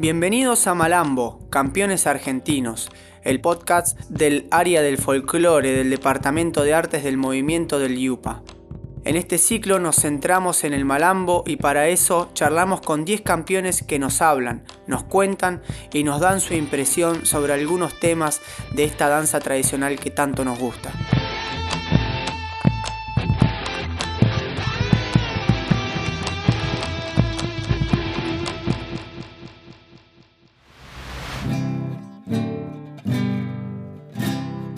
Bienvenidos a Malambo, Campeones Argentinos, el podcast del área del folclore del Departamento de Artes del Movimiento del Yupa. En este ciclo nos centramos en el Malambo y para eso charlamos con 10 campeones que nos hablan, nos cuentan y nos dan su impresión sobre algunos temas de esta danza tradicional que tanto nos gusta.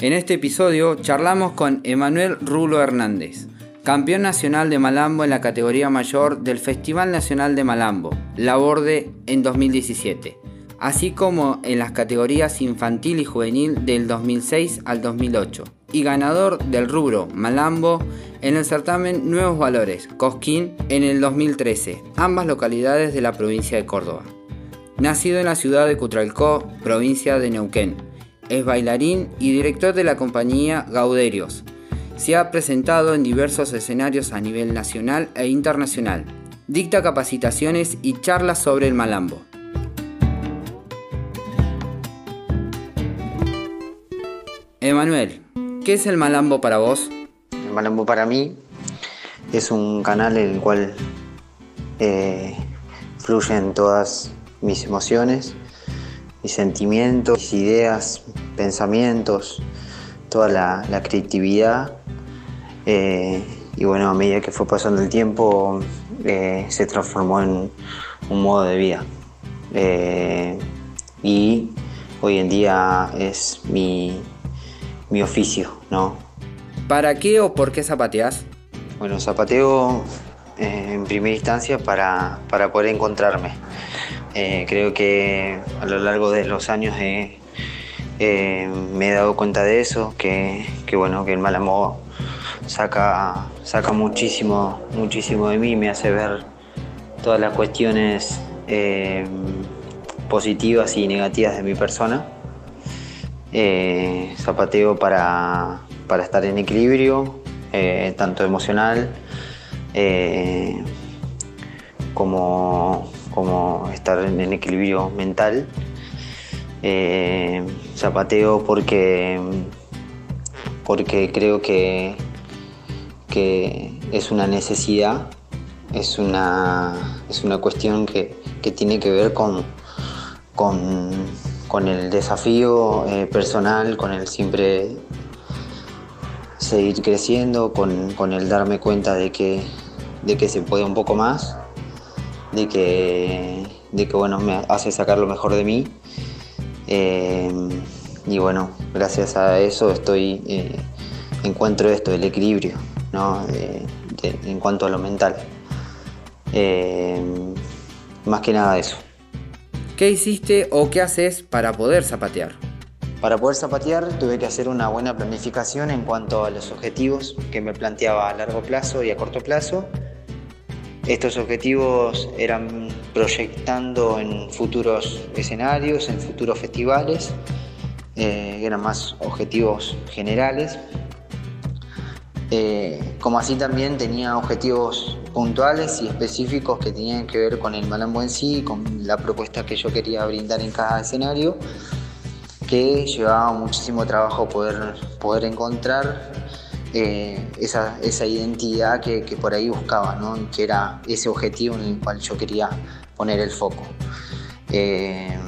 En este episodio charlamos con Emanuel Rulo Hernández, campeón nacional de Malambo en la categoría mayor del Festival Nacional de Malambo, La Borde, en 2017, así como en las categorías infantil y juvenil del 2006 al 2008, y ganador del rubro Malambo en el certamen Nuevos Valores, Cosquín, en el 2013, ambas localidades de la provincia de Córdoba. Nacido en la ciudad de Cutralcó, provincia de Neuquén, es bailarín y director de la compañía Gauderios. Se ha presentado en diversos escenarios a nivel nacional e internacional. Dicta capacitaciones y charlas sobre el malambo. Emanuel, ¿qué es el malambo para vos? El malambo para mí es un canal en el cual eh, fluyen todas mis emociones, mis sentimientos, mis ideas, pensamientos, toda la, creatividad. Eh, y bueno, a medida que fue pasando el tiempo, eh, se transformó en un modo de vida. Eh, y hoy en día es mi, oficio, ¿no? ¿Para qué o por qué zapateas? Bueno, zapateo en primera instancia para, para poder encontrarme. Creo que a lo largo de los años me he dado cuenta de eso, que, bueno, que el Malambo saca, saca muchísimo, muchísimo de mí, me hace ver todas las cuestiones eh, positivas y negativas de mi persona. Eh, zapateo para, para, estar en equilibrio, tanto emocional como como estar en, equilibrio mental. Eh, zapateo porque, porque creo que, que es una necesidad, es una, es una cuestión que, tiene que ver con, con, el desafío eh, personal, con el siempre seguir creciendo, con, el darme cuenta de que, de que se puede un poco más de que, de que bueno, me hace sacar lo mejor de mí. Eh, y bueno, gracias a eso estoy, eh, encuentro esto, el equilibrio, ¿no? en cuanto a lo mental. Eh, más que nada eso. ¿Qué hiciste o qué haces para poder zapatear? Para poder zapatear tuve que hacer una buena planificación en cuanto a los objetivos que me planteaba a largo plazo y a corto plazo estos objetivos eran proyectando en futuros escenarios, en futuros festivales, eh, eran más objetivos generales. Eh, como así también tenía objetivos puntuales y específicos que tenían que ver con el malambo en sí, con la propuesta que yo quería brindar en cada escenario, que llevaba muchísimo trabajo poder, poder encontrar eh, esa, identidad que, por ahí buscaba, que era ese objetivo en el cual yo quería poner el foco. Eh,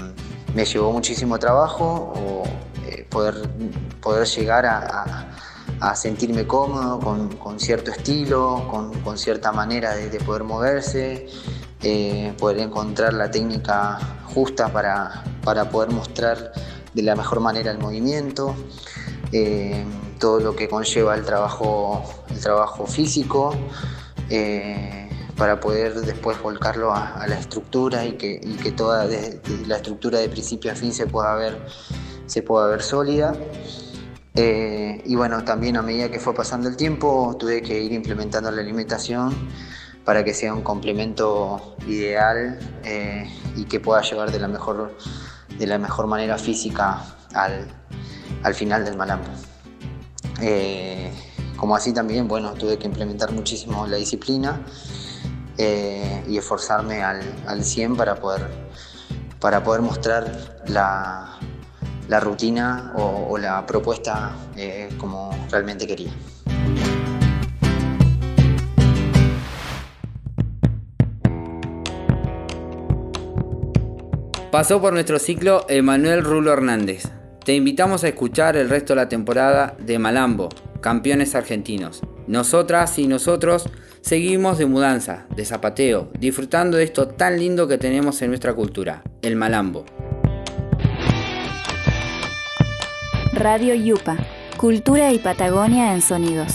me llevó muchísimo trabajo eh, poder, llegar a, sentirme cómodo con, cierto estilo, con, cierta manera de, poder moverse, poder encontrar la técnica justa para poder mostrar de la mejor manera el movimiento todo lo que conlleva el trabajo, el trabajo físico, eh, para poder después volcarlo a, la estructura y que, que toda la estructura de principio a fin se pueda ver, se pueda ver sólida. Eh, y bueno, también a medida que fue pasando el tiempo tuve que ir implementando la alimentación para que sea un complemento ideal eh, y que pueda llevar de la mejor, de la mejor manera física al, al final del malambo. Eh, como así también, bueno, tuve que implementar muchísimo la disciplina eh, y esforzarme al, al, 100 para poder, para poder mostrar la, rutina o, la propuesta eh, como realmente quería. Pasó por nuestro ciclo Emanuel Rulo Hernández. Te invitamos a escuchar el resto de la temporada de Malambo, campeones argentinos. Nosotras y nosotros seguimos de mudanza, de zapateo, disfrutando de esto tan lindo que tenemos en nuestra cultura, el Malambo. Radio Yupa, Cultura y Patagonia en Sonidos.